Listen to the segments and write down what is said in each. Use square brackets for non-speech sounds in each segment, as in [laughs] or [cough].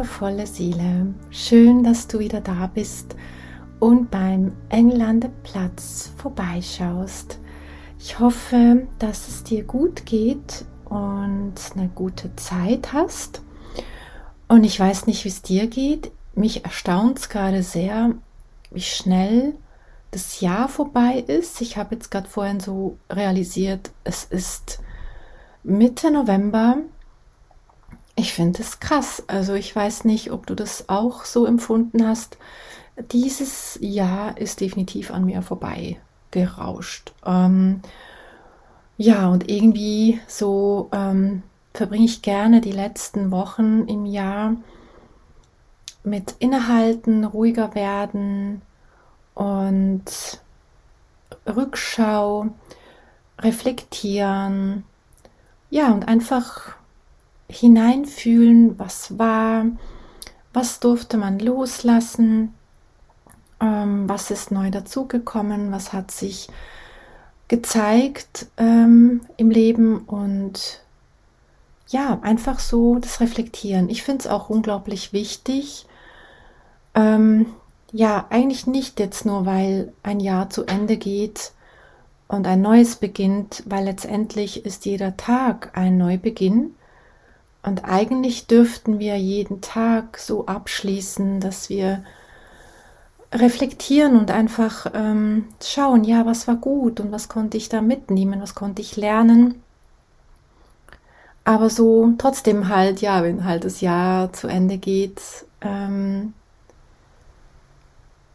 Wundervolle Seele. Schön, dass du wieder da bist und beim Englandeplatz vorbeischaust. Ich hoffe, dass es dir gut geht und eine gute Zeit hast. Und ich weiß nicht, wie es dir geht. Mich erstaunt es gerade sehr, wie schnell das Jahr vorbei ist. Ich habe jetzt gerade vorhin so realisiert, es ist Mitte November ich finde es krass. Also ich weiß nicht, ob du das auch so empfunden hast. Dieses Jahr ist definitiv an mir vorbei gerauscht. Ähm, ja, und irgendwie so ähm, verbringe ich gerne die letzten Wochen im Jahr mit Innehalten, ruhiger werden und Rückschau, reflektieren. Ja, und einfach hineinfühlen, was war, was durfte man loslassen, ähm, was ist neu dazugekommen, was hat sich gezeigt ähm, im Leben und ja, einfach so das Reflektieren. Ich finde es auch unglaublich wichtig. Ähm, ja, eigentlich nicht jetzt nur, weil ein Jahr zu Ende geht und ein neues beginnt, weil letztendlich ist jeder Tag ein Neubeginn. Und eigentlich dürften wir jeden Tag so abschließen, dass wir reflektieren und einfach ähm, schauen, ja, was war gut und was konnte ich da mitnehmen, was konnte ich lernen. Aber so trotzdem halt, ja, wenn halt das Jahr zu Ende geht, ähm,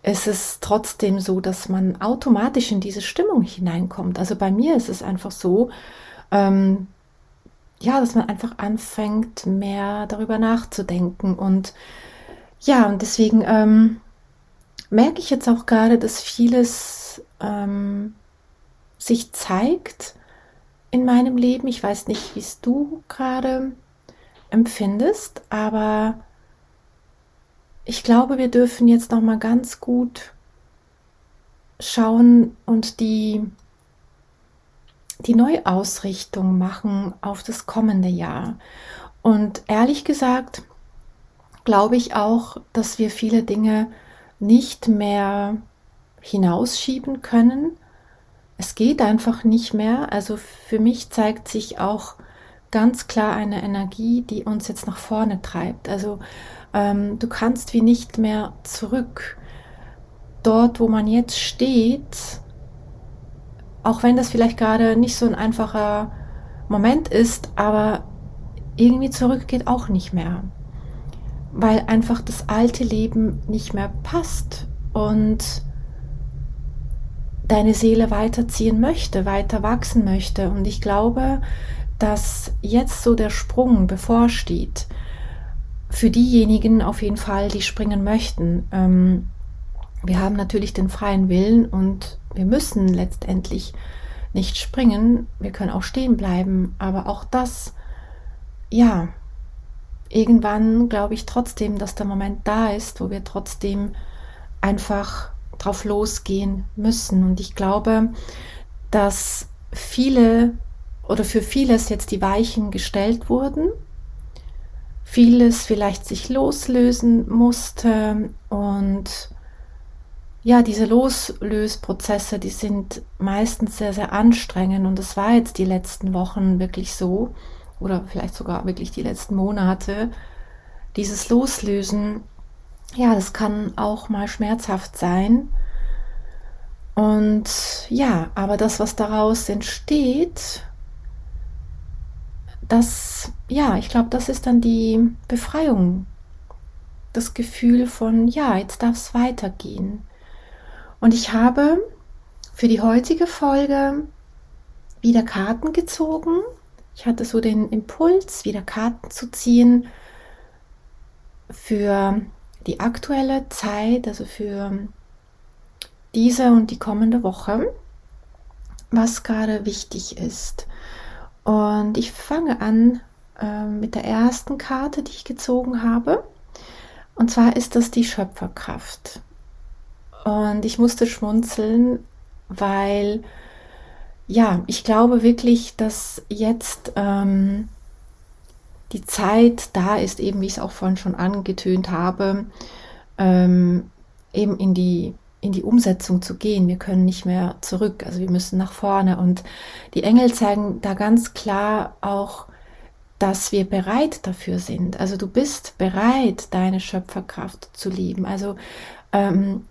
ist es trotzdem so, dass man automatisch in diese Stimmung hineinkommt. Also bei mir ist es einfach so, ähm, ja, dass man einfach anfängt, mehr darüber nachzudenken. Und ja, und deswegen ähm, merke ich jetzt auch gerade, dass vieles ähm, sich zeigt in meinem Leben. Ich weiß nicht, wie es du gerade empfindest, aber ich glaube, wir dürfen jetzt noch mal ganz gut schauen und die die Neuausrichtung machen auf das kommende Jahr. Und ehrlich gesagt, glaube ich auch, dass wir viele Dinge nicht mehr hinausschieben können. Es geht einfach nicht mehr. Also für mich zeigt sich auch ganz klar eine Energie, die uns jetzt nach vorne treibt. Also ähm, du kannst wie nicht mehr zurück. Dort, wo man jetzt steht, auch wenn das vielleicht gerade nicht so ein einfacher Moment ist, aber irgendwie zurück geht auch nicht mehr. Weil einfach das alte Leben nicht mehr passt und deine Seele weiterziehen möchte, weiter wachsen möchte. Und ich glaube, dass jetzt so der Sprung bevorsteht. Für diejenigen auf jeden Fall, die springen möchten. Ähm, wir haben natürlich den freien Willen und wir müssen letztendlich nicht springen, wir können auch stehen bleiben, aber auch das, ja, irgendwann glaube ich trotzdem, dass der Moment da ist, wo wir trotzdem einfach drauf losgehen müssen. Und ich glaube, dass viele oder für vieles jetzt die Weichen gestellt wurden, vieles vielleicht sich loslösen musste. Und ja, diese Loslösprozesse, die sind meistens sehr, sehr anstrengend und es war jetzt die letzten Wochen wirklich so oder vielleicht sogar wirklich die letzten Monate. Dieses Loslösen, ja, das kann auch mal schmerzhaft sein. Und ja, aber das, was daraus entsteht, das, ja, ich glaube, das ist dann die Befreiung. Das Gefühl von, ja, jetzt darf es weitergehen. Und ich habe für die heutige Folge wieder Karten gezogen. Ich hatte so den Impuls, wieder Karten zu ziehen für die aktuelle Zeit, also für diese und die kommende Woche, was gerade wichtig ist. Und ich fange an äh, mit der ersten Karte, die ich gezogen habe. Und zwar ist das die Schöpferkraft. Und ich musste schmunzeln, weil ja, ich glaube wirklich, dass jetzt ähm, die Zeit da ist, eben wie ich es auch vorhin schon angetönt habe, ähm, eben in die in die Umsetzung zu gehen. Wir können nicht mehr zurück, also wir müssen nach vorne. Und die Engel zeigen da ganz klar auch, dass wir bereit dafür sind. Also du bist bereit, deine Schöpferkraft zu lieben. Also ähm,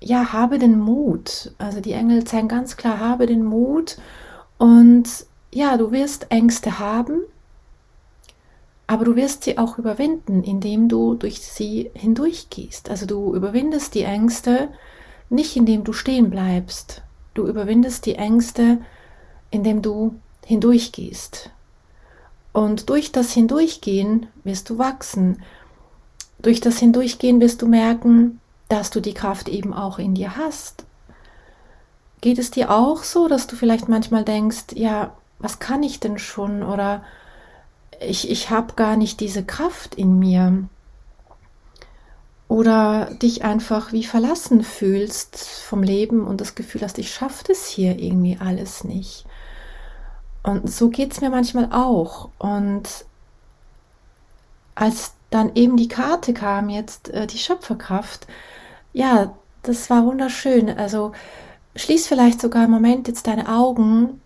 ja, habe den Mut. Also die Engel zeigen ganz klar, habe den Mut und ja, du wirst Ängste haben, aber du wirst sie auch überwinden, indem du durch sie hindurchgehst. Also du überwindest die Ängste nicht, indem du stehen bleibst. Du überwindest die Ängste, indem du hindurchgehst. Und durch das Hindurchgehen wirst du wachsen. Durch das Hindurchgehen wirst du merken, dass du die Kraft eben auch in dir hast. Geht es dir auch so, dass du vielleicht manchmal denkst, ja, was kann ich denn schon oder ich, ich habe gar nicht diese Kraft in mir? Oder dich einfach wie verlassen fühlst vom Leben und das Gefühl hast, ich schaffe das hier irgendwie alles nicht. Und so geht es mir manchmal auch. Und als dann eben die Karte kam, jetzt äh, die Schöpferkraft, ja, das war wunderschön. Also schließ vielleicht sogar im Moment jetzt deine Augen,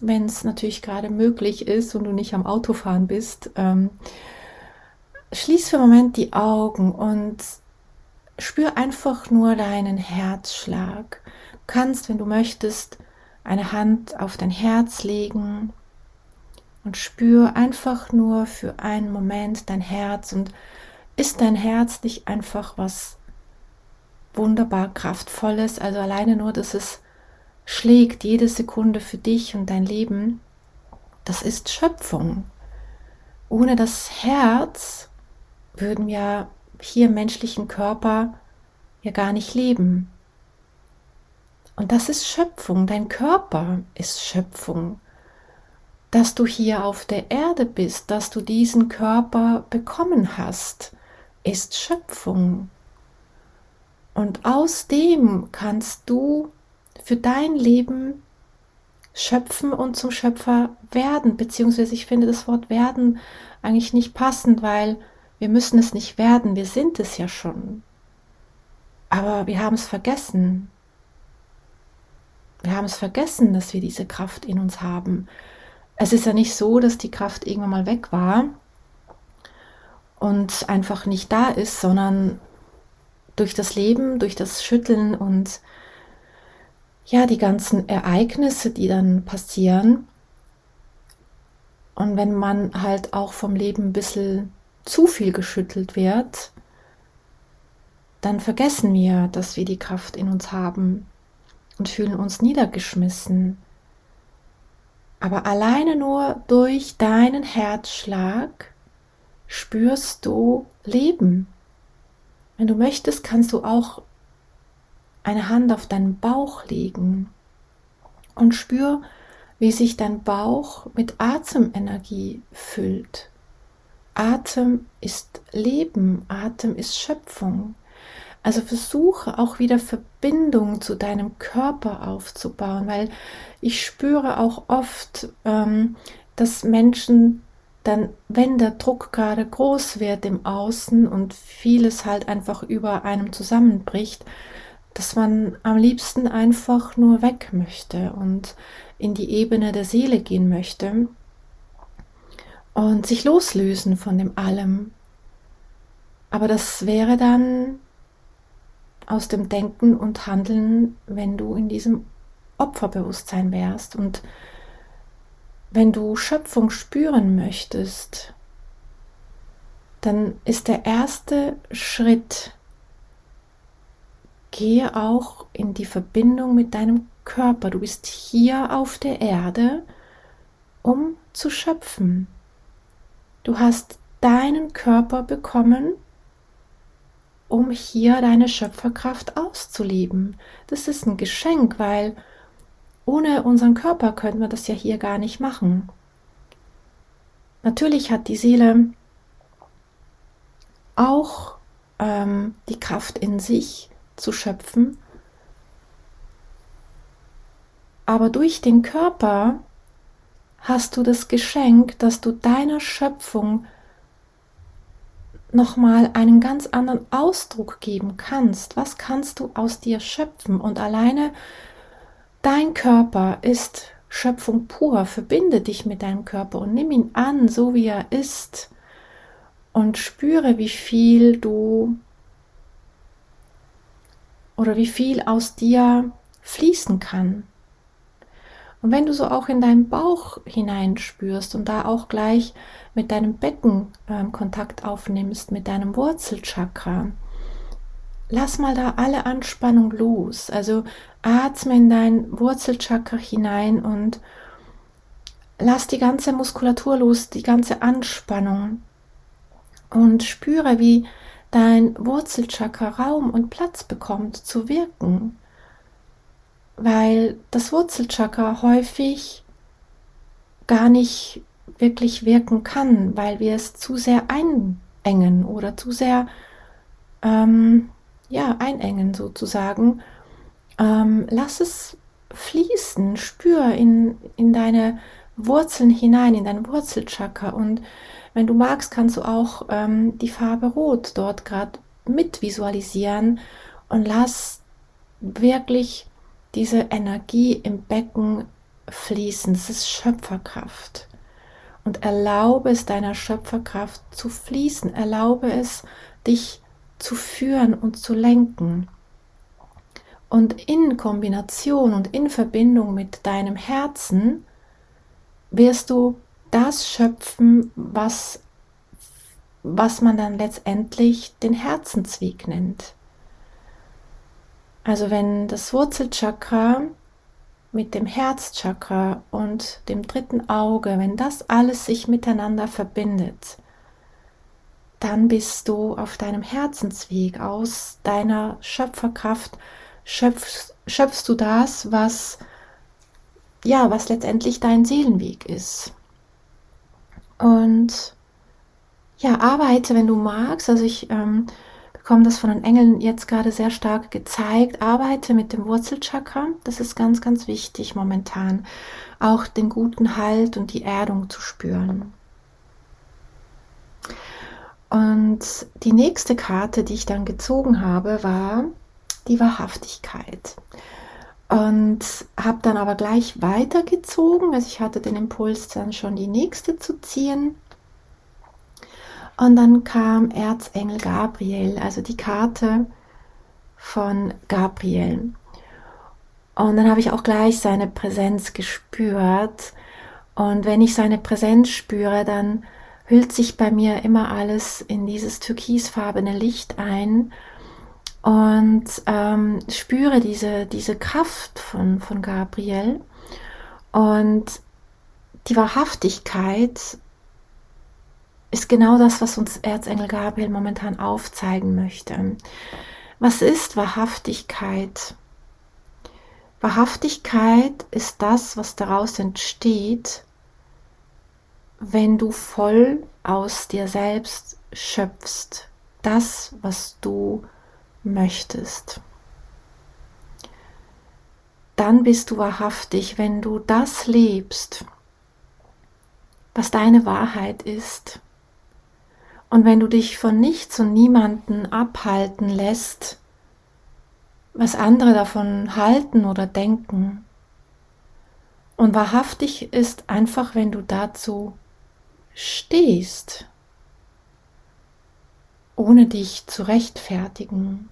wenn es natürlich gerade möglich ist und du nicht am Autofahren bist. Ähm, schließ für einen Moment die Augen und spür einfach nur deinen Herzschlag. Du kannst, wenn du möchtest, eine Hand auf dein Herz legen und spür einfach nur für einen Moment dein Herz und ist dein Herz nicht einfach was wunderbar kraftvolles, also alleine nur, dass es schlägt jede Sekunde für dich und dein Leben, das ist Schöpfung. Ohne das Herz würden wir hier im menschlichen Körper ja gar nicht leben. Und das ist Schöpfung, dein Körper ist Schöpfung. Dass du hier auf der Erde bist, dass du diesen Körper bekommen hast, ist Schöpfung. Und aus dem kannst du für dein Leben schöpfen und zum Schöpfer werden, beziehungsweise ich finde das Wort werden eigentlich nicht passend, weil wir müssen es nicht werden, wir sind es ja schon. Aber wir haben es vergessen. Wir haben es vergessen, dass wir diese Kraft in uns haben. Es ist ja nicht so, dass die Kraft irgendwann mal weg war und einfach nicht da ist, sondern durch das Leben, durch das Schütteln und ja, die ganzen Ereignisse, die dann passieren. Und wenn man halt auch vom Leben ein bisschen zu viel geschüttelt wird, dann vergessen wir, dass wir die Kraft in uns haben und fühlen uns niedergeschmissen. Aber alleine nur durch deinen Herzschlag spürst du Leben. Wenn du möchtest, kannst du auch eine Hand auf deinen Bauch legen und spür, wie sich dein Bauch mit Atemenergie füllt. Atem ist Leben, Atem ist Schöpfung. Also versuche auch wieder Verbindung zu deinem Körper aufzubauen, weil ich spüre auch oft, ähm, dass Menschen dann, wenn der Druck gerade groß wird im Außen und vieles halt einfach über einem zusammenbricht, dass man am liebsten einfach nur weg möchte und in die Ebene der Seele gehen möchte und sich loslösen von dem allem. Aber das wäre dann aus dem Denken und Handeln, wenn du in diesem Opferbewusstsein wärst und wenn du Schöpfung spüren möchtest, dann ist der erste Schritt, gehe auch in die Verbindung mit deinem Körper. Du bist hier auf der Erde, um zu schöpfen. Du hast deinen Körper bekommen, um hier deine Schöpferkraft auszuleben. Das ist ein Geschenk, weil ohne unseren Körper könnten wir das ja hier gar nicht machen. Natürlich hat die Seele auch ähm, die Kraft in sich zu schöpfen, aber durch den Körper hast du das Geschenk, dass du deiner Schöpfung nochmal einen ganz anderen Ausdruck geben kannst. Was kannst du aus dir schöpfen? Und alleine dein Körper ist Schöpfung pur. Verbinde dich mit deinem Körper und nimm ihn an, so wie er ist. Und spüre, wie viel du oder wie viel aus dir fließen kann. Und wenn du so auch in deinen Bauch hineinspürst und da auch gleich mit deinem Becken ähm, Kontakt aufnimmst, mit deinem Wurzelchakra, lass mal da alle Anspannung los. Also atme in dein Wurzelchakra hinein und lass die ganze Muskulatur los, die ganze Anspannung und spüre, wie dein Wurzelchakra Raum und Platz bekommt zu wirken weil das Wurzelchakra häufig gar nicht wirklich wirken kann, weil wir es zu sehr einengen oder zu sehr ähm, ja einengen sozusagen. Ähm, lass es fließen, spür in, in deine Wurzeln hinein, in dein Wurzelchakra und wenn du magst, kannst du auch ähm, die Farbe Rot dort gerade mit visualisieren und lass wirklich diese Energie im Becken fließen. Das ist Schöpferkraft. Und erlaube es deiner Schöpferkraft zu fließen. Erlaube es, dich zu führen und zu lenken. Und in Kombination und in Verbindung mit deinem Herzen wirst du das schöpfen, was, was man dann letztendlich den Herzensweg nennt. Also wenn das Wurzelchakra mit dem Herzchakra und dem dritten Auge, wenn das alles sich miteinander verbindet, dann bist du auf deinem Herzensweg aus deiner Schöpferkraft schöpfst, schöpfst du das, was ja, was letztendlich dein Seelenweg ist. Und ja, arbeite, wenn du magst. Also ich ähm, bekomme das von den Engeln jetzt gerade sehr stark gezeigt. Arbeite mit dem Wurzelchakra. Das ist ganz, ganz wichtig momentan. Auch den guten Halt und die Erdung zu spüren. Und die nächste Karte, die ich dann gezogen habe, war die Wahrhaftigkeit. Und habe dann aber gleich weitergezogen. Also ich hatte den Impuls dann schon die nächste zu ziehen. Und dann kam Erzengel Gabriel, also die Karte von Gabriel. Und dann habe ich auch gleich seine Präsenz gespürt. Und wenn ich seine Präsenz spüre, dann hüllt sich bei mir immer alles in dieses türkisfarbene Licht ein und ähm, spüre diese, diese Kraft von, von Gabriel und die Wahrhaftigkeit ist genau das, was uns Erzengel Gabriel momentan aufzeigen möchte. Was ist Wahrhaftigkeit? Wahrhaftigkeit ist das, was daraus entsteht, wenn du voll aus dir selbst schöpfst, das, was du möchtest. Dann bist du wahrhaftig, wenn du das lebst, was deine Wahrheit ist und wenn du dich von nichts und niemanden abhalten lässt, was andere davon halten oder denken. Und wahrhaftig ist einfach, wenn du dazu stehst, ohne dich zu rechtfertigen.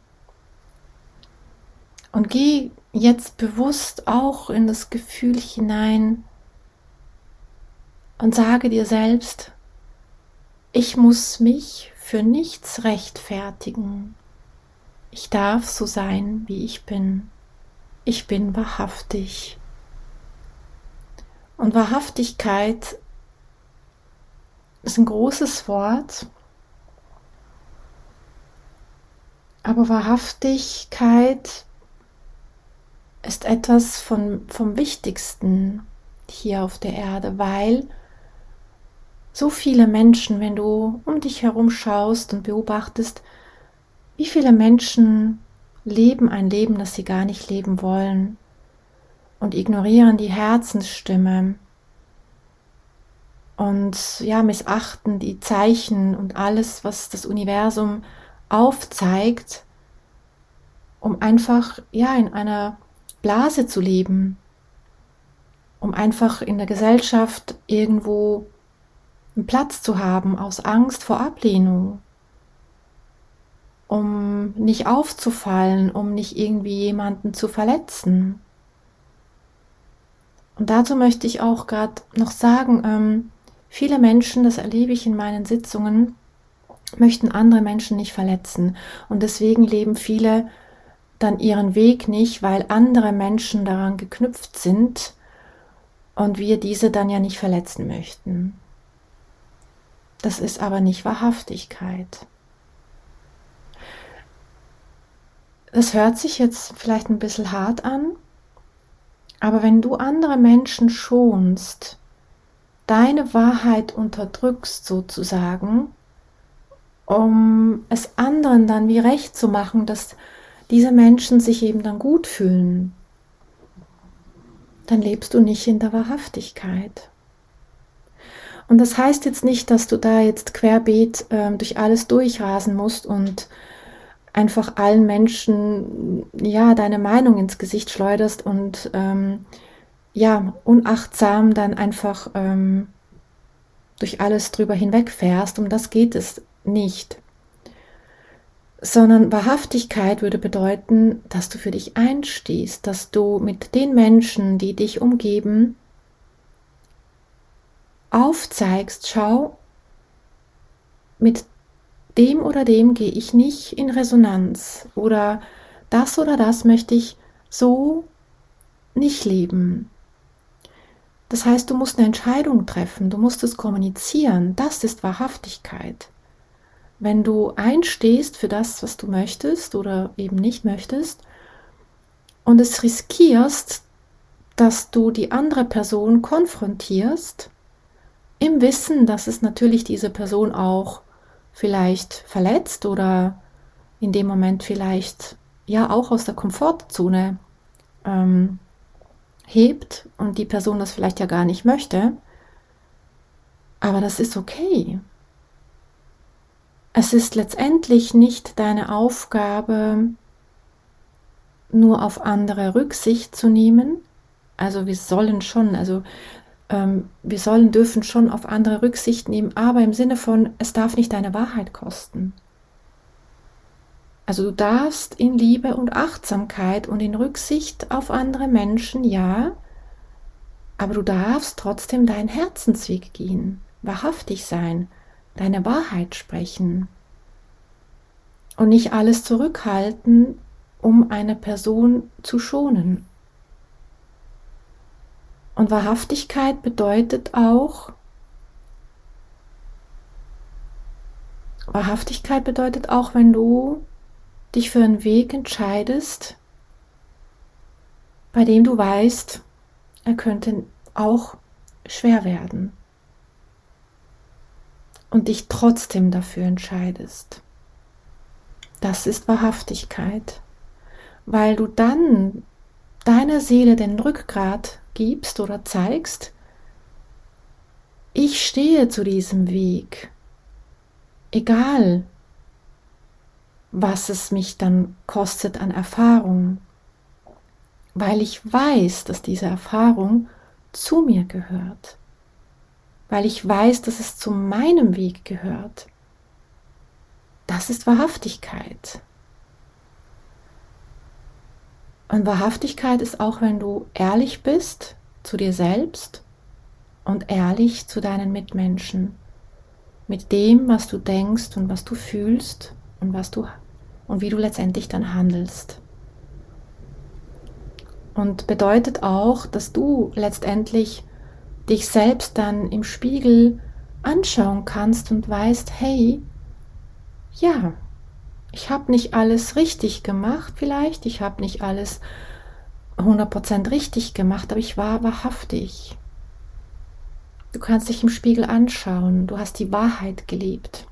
Und geh jetzt bewusst auch in das Gefühl hinein und sage dir selbst, ich muss mich für nichts rechtfertigen. Ich darf so sein, wie ich bin. Ich bin wahrhaftig. Und Wahrhaftigkeit ist ein großes Wort. Aber Wahrhaftigkeit ist etwas von, vom Wichtigsten hier auf der Erde, weil so viele Menschen, wenn du um dich herum schaust und beobachtest, wie viele Menschen leben ein Leben, das sie gar nicht leben wollen und ignorieren die Herzensstimme und ja, missachten die Zeichen und alles, was das Universum aufzeigt, um einfach ja in einer Blase zu leben, um einfach in der Gesellschaft irgendwo Platz zu haben aus Angst vor Ablehnung, um nicht aufzufallen, um nicht irgendwie jemanden zu verletzen. Und dazu möchte ich auch gerade noch sagen, ähm, viele Menschen, das erlebe ich in meinen Sitzungen, möchten andere Menschen nicht verletzen. Und deswegen leben viele dann ihren Weg nicht, weil andere Menschen daran geknüpft sind und wir diese dann ja nicht verletzen möchten. Das ist aber nicht Wahrhaftigkeit. Das hört sich jetzt vielleicht ein bisschen hart an, aber wenn du andere Menschen schonst, deine Wahrheit unterdrückst sozusagen, um es anderen dann wie recht zu machen, dass diese Menschen sich eben dann gut fühlen, dann lebst du nicht in der Wahrhaftigkeit. Und das heißt jetzt nicht, dass du da jetzt querbeet äh, durch alles durchrasen musst und einfach allen Menschen ja deine Meinung ins Gesicht schleuderst und ähm, ja unachtsam dann einfach ähm, durch alles drüber hinwegfährst. Um das geht es nicht. Sondern Wahrhaftigkeit würde bedeuten, dass du für dich einstehst, dass du mit den Menschen, die dich umgeben, aufzeigst, schau, mit dem oder dem gehe ich nicht in Resonanz oder das oder das möchte ich so nicht leben. Das heißt, du musst eine Entscheidung treffen, du musst es kommunizieren, das ist Wahrhaftigkeit. Wenn du einstehst für das, was du möchtest oder eben nicht möchtest und es riskierst, dass du die andere Person konfrontierst, im Wissen, dass es natürlich diese Person auch vielleicht verletzt oder in dem Moment vielleicht ja auch aus der Komfortzone ähm, hebt und die Person das vielleicht ja gar nicht möchte. Aber das ist okay. Es ist letztendlich nicht deine Aufgabe, nur auf andere Rücksicht zu nehmen. Also wir sollen schon, also ähm, wir sollen, dürfen schon auf andere Rücksicht nehmen, aber im Sinne von, es darf nicht deine Wahrheit kosten. Also du darfst in Liebe und Achtsamkeit und in Rücksicht auf andere Menschen, ja, aber du darfst trotzdem deinen Herzensweg gehen, wahrhaftig sein, deine Wahrheit sprechen und nicht alles zurückhalten, um eine Person zu schonen und Wahrhaftigkeit bedeutet auch, Wahrhaftigkeit bedeutet auch, wenn du dich für einen Weg entscheidest, bei dem du weißt, er könnte auch schwer werden und dich trotzdem dafür entscheidest. Das ist Wahrhaftigkeit, weil du dann deiner Seele den Rückgrat gibst oder zeigst, ich stehe zu diesem Weg, egal was es mich dann kostet an Erfahrung, weil ich weiß, dass diese Erfahrung zu mir gehört, weil ich weiß, dass es zu meinem Weg gehört. Das ist Wahrhaftigkeit. Und Wahrhaftigkeit ist auch, wenn du ehrlich bist zu dir selbst und ehrlich zu deinen Mitmenschen. Mit dem, was du denkst und was du fühlst und was du und wie du letztendlich dann handelst. Und bedeutet auch, dass du letztendlich dich selbst dann im Spiegel anschauen kannst und weißt, hey, ja, Ich habe nicht alles richtig gemacht vielleicht, ich habe nicht alles 100% richtig gemacht, aber ich war wahrhaftig. Du kannst dich im Spiegel anschauen, du hast die Wahrheit gelebt.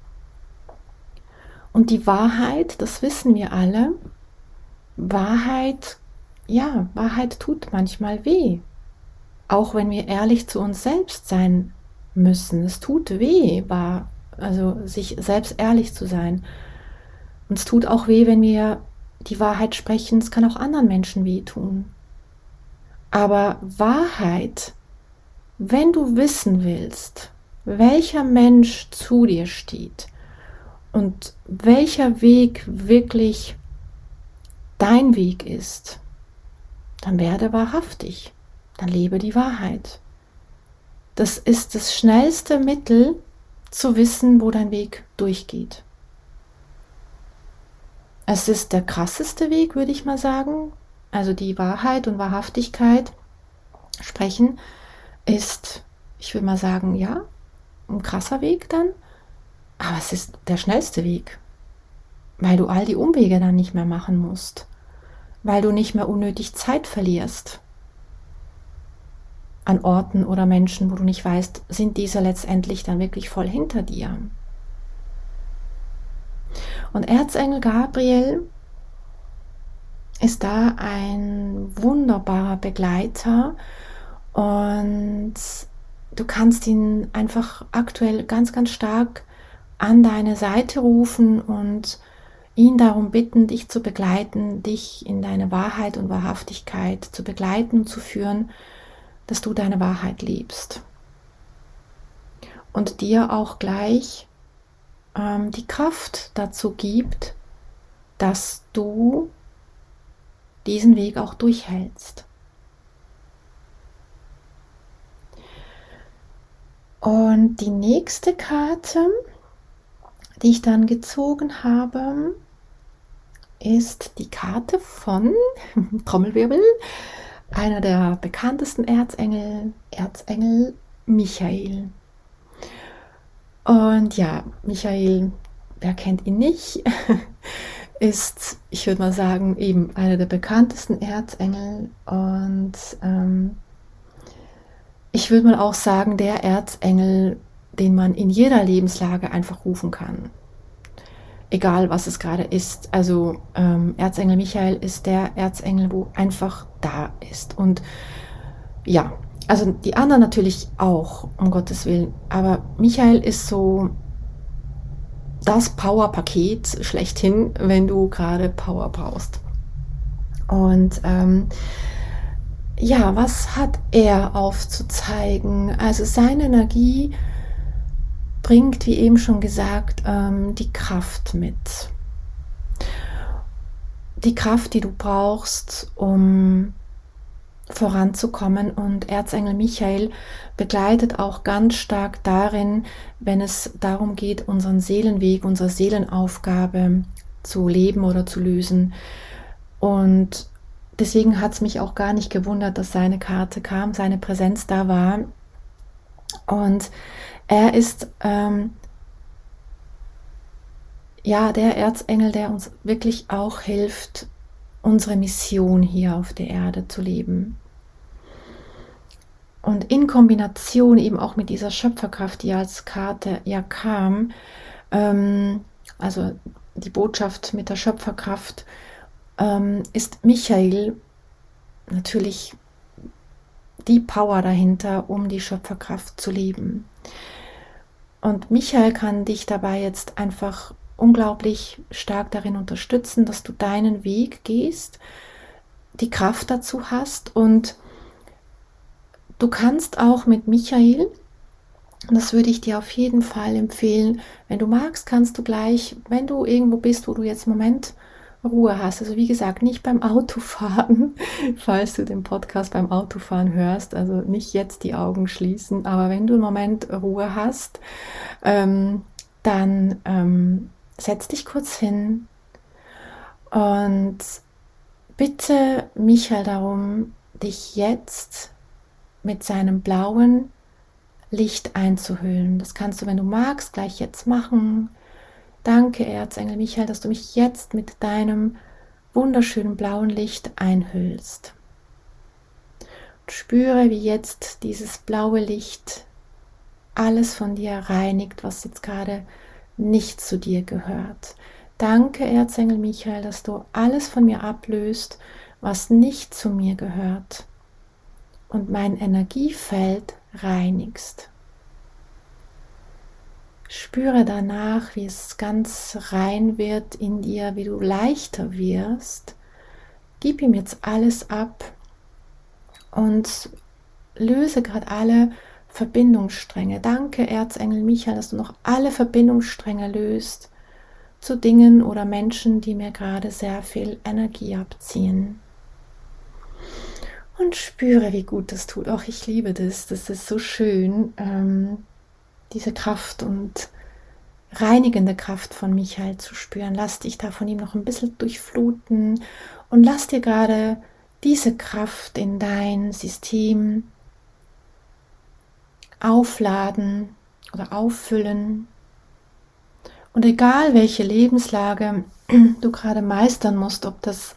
Und die Wahrheit, das wissen wir alle, Wahrheit, ja, Wahrheit tut manchmal weh. Auch wenn wir ehrlich zu uns selbst sein müssen. Es tut weh, wahr, also sich selbst ehrlich zu sein. Und es tut auch weh, wenn wir die Wahrheit sprechen. Es kann auch anderen Menschen wehtun. Aber Wahrheit, wenn du wissen willst, welcher Mensch zu dir steht und welcher Weg wirklich dein Weg ist, dann werde wahrhaftig, dann lebe die Wahrheit. Das ist das schnellste Mittel zu wissen, wo dein Weg durchgeht. Es ist der krasseste Weg, würde ich mal sagen. Also die Wahrheit und Wahrhaftigkeit sprechen ist, ich würde mal sagen, ja, ein krasser Weg dann. Aber es ist der schnellste Weg, weil du all die Umwege dann nicht mehr machen musst, weil du nicht mehr unnötig Zeit verlierst an Orten oder Menschen, wo du nicht weißt, sind diese letztendlich dann wirklich voll hinter dir. Und Erzengel Gabriel ist da ein wunderbarer Begleiter und du kannst ihn einfach aktuell ganz, ganz stark an deine Seite rufen und ihn darum bitten, dich zu begleiten, dich in deine Wahrheit und Wahrhaftigkeit zu begleiten und zu führen, dass du deine Wahrheit liebst. Und dir auch gleich ähm, die Kraft dazu gibt, dass du diesen Weg auch durchhältst. Und die nächste Karte, die ich dann gezogen habe, ist die Karte von [laughs] Trommelwirbel, einer der bekanntesten Erzengel, Erzengel Michael. Und ja, Michael, wer kennt ihn nicht, [laughs] ist, ich würde mal sagen, eben einer der bekanntesten Erzengel und ähm, ich würde mal auch sagen, der Erzengel, den man in jeder Lebenslage einfach rufen kann. Egal, was es gerade ist. Also ähm, Erzengel Michael ist der Erzengel, wo einfach da ist. Und ja, also die anderen natürlich auch, um Gottes Willen. Aber Michael ist so das Power-Paket schlechthin, wenn du gerade Power brauchst. Und ähm, ja, was hat er aufzuzeigen? Also seine Energie bringt, wie eben schon gesagt, ähm, die Kraft mit. Die Kraft, die du brauchst, um voranzukommen. Und Erzengel Michael begleitet auch ganz stark darin, wenn es darum geht, unseren Seelenweg, unsere Seelenaufgabe zu leben oder zu lösen. Und deswegen hat es mich auch gar nicht gewundert, dass seine Karte kam, seine Präsenz da war. Und er ist ähm, ja der Erzengel, der uns wirklich auch hilft, unsere Mission hier auf der Erde zu leben. Und in Kombination eben auch mit dieser Schöpferkraft, die als Karte ja kam, ähm, also die Botschaft mit der Schöpferkraft, ähm, ist Michael natürlich die Power dahinter, um die Schöpferkraft zu leben. Und Michael kann dich dabei jetzt einfach unglaublich stark darin unterstützen, dass du deinen Weg gehst, die Kraft dazu hast und du kannst auch mit Michael, das würde ich dir auf jeden Fall empfehlen, wenn du magst, kannst du gleich, wenn du irgendwo bist, wo du jetzt im Moment Ruhe hast. Also wie gesagt, nicht beim Autofahren, [laughs] falls du den Podcast beim Autofahren hörst. Also nicht jetzt die Augen schließen, aber wenn du im Moment Ruhe hast, ähm, dann ähm, setz dich kurz hin und bitte Michael darum, dich jetzt mit seinem blauen Licht einzuhüllen. Das kannst du, wenn du magst, gleich jetzt machen Danke, Erzengel Michael, dass du mich jetzt mit deinem wunderschönen blauen Licht einhüllst. Spüre, wie jetzt dieses blaue Licht alles von dir reinigt, was jetzt gerade nicht zu dir gehört. Danke, Erzengel Michael, dass du alles von mir ablöst, was nicht zu mir gehört und mein Energiefeld reinigst. Spüre danach, wie es ganz rein wird in dir, wie du leichter wirst. Gib ihm jetzt alles ab und löse gerade alle Verbindungsstränge. Danke, Erzengel Michael, dass du noch alle Verbindungsstränge löst zu Dingen oder Menschen, die mir gerade sehr viel Energie abziehen. Und spüre, wie gut das tut. Auch ich liebe das. Das ist so schön. Ähm, diese Kraft und reinigende Kraft von Michael zu spüren. Lass dich da von ihm noch ein bisschen durchfluten und lass dir gerade diese Kraft in dein System aufladen oder auffüllen. Und egal welche Lebenslage du gerade meistern musst, ob das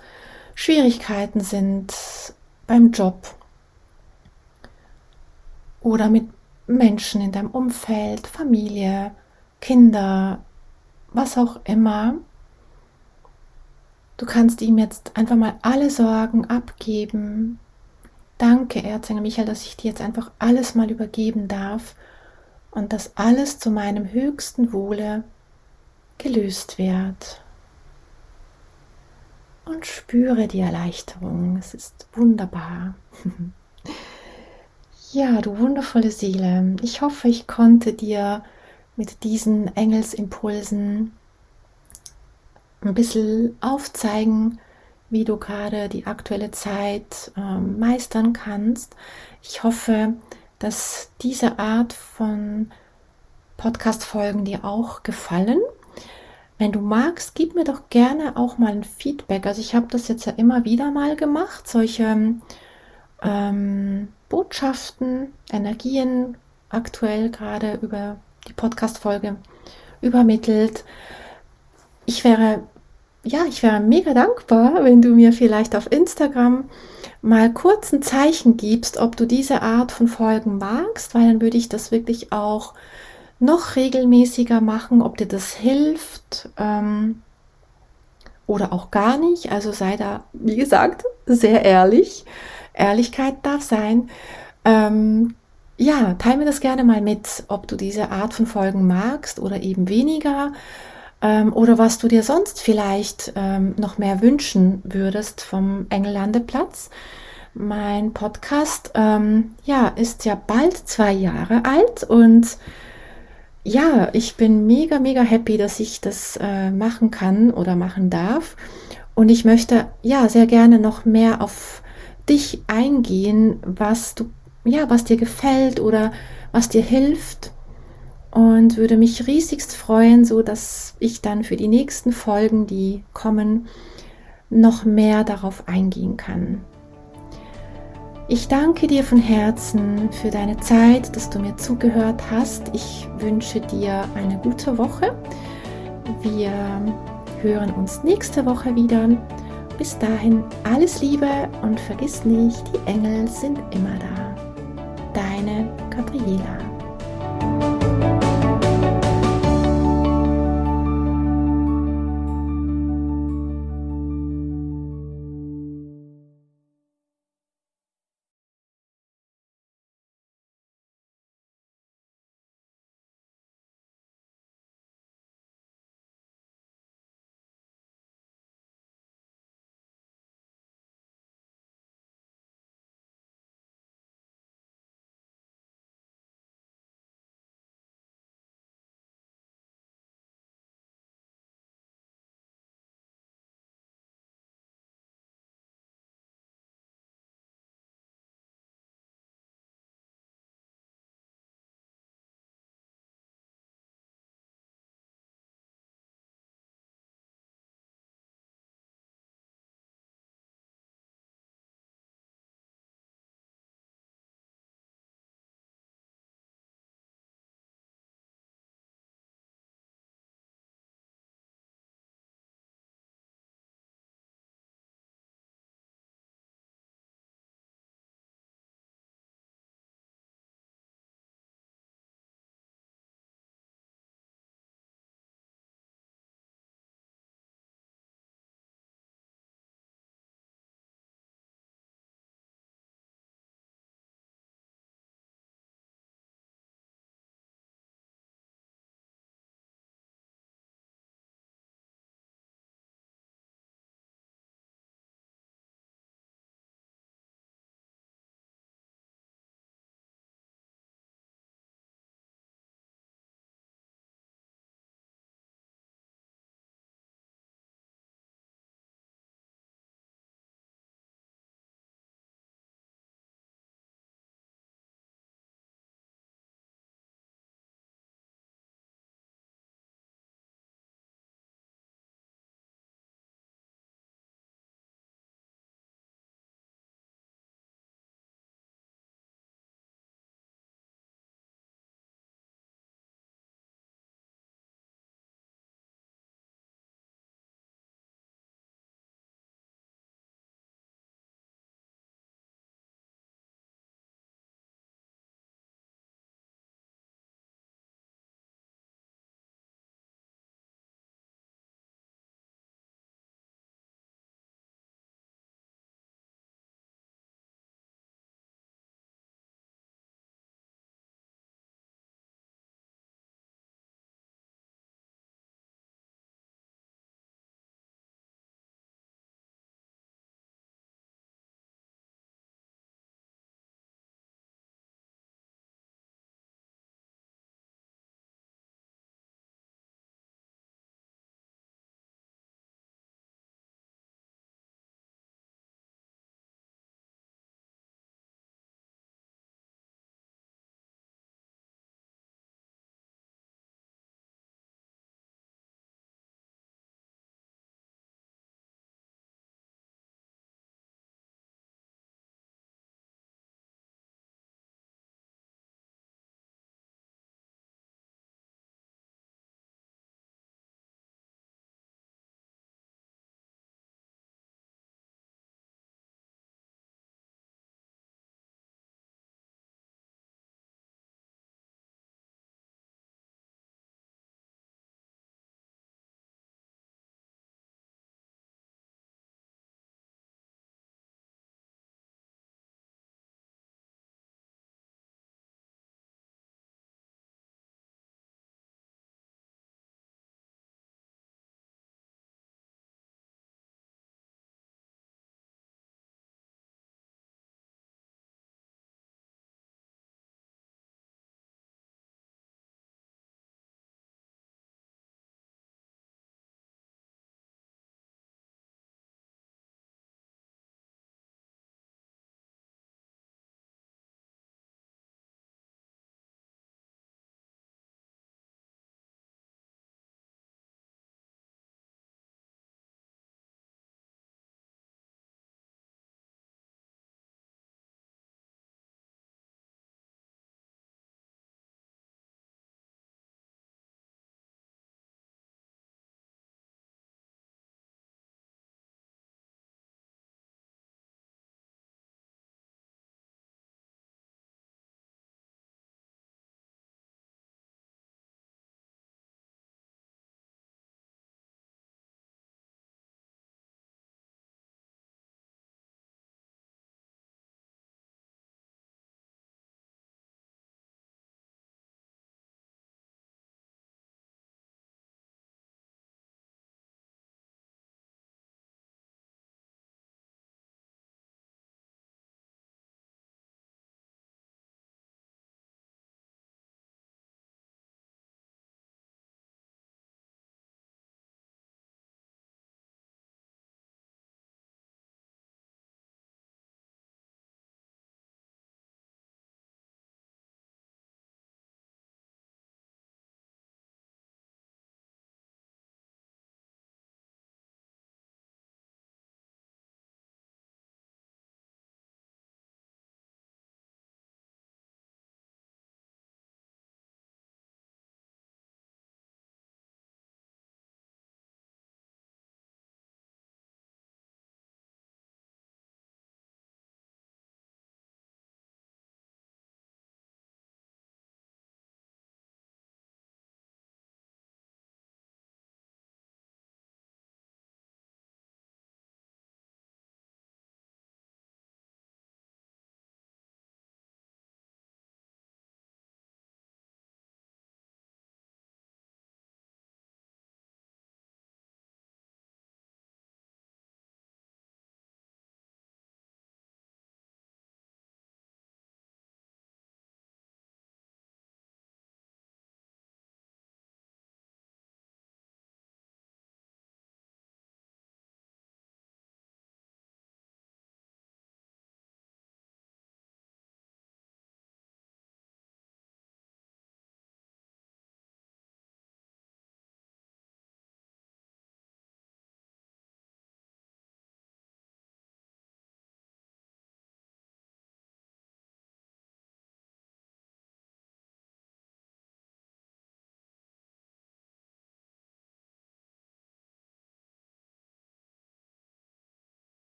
Schwierigkeiten sind beim Job oder mit Menschen in deinem Umfeld, Familie, Kinder, was auch immer. Du kannst ihm jetzt einfach mal alle Sorgen abgeben. Danke, Erzengel Michael, dass ich dir jetzt einfach alles mal übergeben darf und dass alles zu meinem höchsten Wohle gelöst wird. Und spüre die Erleichterung. Es ist wunderbar. [laughs] Ja, du wundervolle Seele, ich hoffe, ich konnte dir mit diesen Engelsimpulsen ein bisschen aufzeigen, wie du gerade die aktuelle Zeit äh, meistern kannst. Ich hoffe, dass diese Art von Podcast-Folgen dir auch gefallen. Wenn du magst, gib mir doch gerne auch mal ein Feedback. Also ich habe das jetzt ja immer wieder mal gemacht, solche ähm, Botschaften, Energien aktuell gerade über die Podcast-Folge übermittelt. Ich wäre, ja, ich wäre mega dankbar, wenn du mir vielleicht auf Instagram mal kurz ein Zeichen gibst, ob du diese Art von Folgen magst, weil dann würde ich das wirklich auch noch regelmäßiger machen, ob dir das hilft ähm, oder auch gar nicht. Also sei da, wie gesagt, sehr ehrlich. Ehrlichkeit darf sein. Ähm, ja, teile mir das gerne mal mit, ob du diese Art von Folgen magst oder eben weniger ähm, oder was du dir sonst vielleicht ähm, noch mehr wünschen würdest vom Engellandeplatz. Mein Podcast, ähm, ja, ist ja bald zwei Jahre alt und ja, ich bin mega, mega happy, dass ich das äh, machen kann oder machen darf. Und ich möchte ja sehr gerne noch mehr auf dich eingehen, was du, ja, was dir gefällt oder was dir hilft und würde mich riesigst freuen, so dass ich dann für die nächsten Folgen, die kommen, noch mehr darauf eingehen kann. Ich danke dir von Herzen für deine Zeit, dass du mir zugehört hast. Ich wünsche dir eine gute Woche. Wir hören uns nächste Woche wieder. Bis dahin alles Liebe und vergiss nicht, die Engel sind immer da. Deine Gabriela.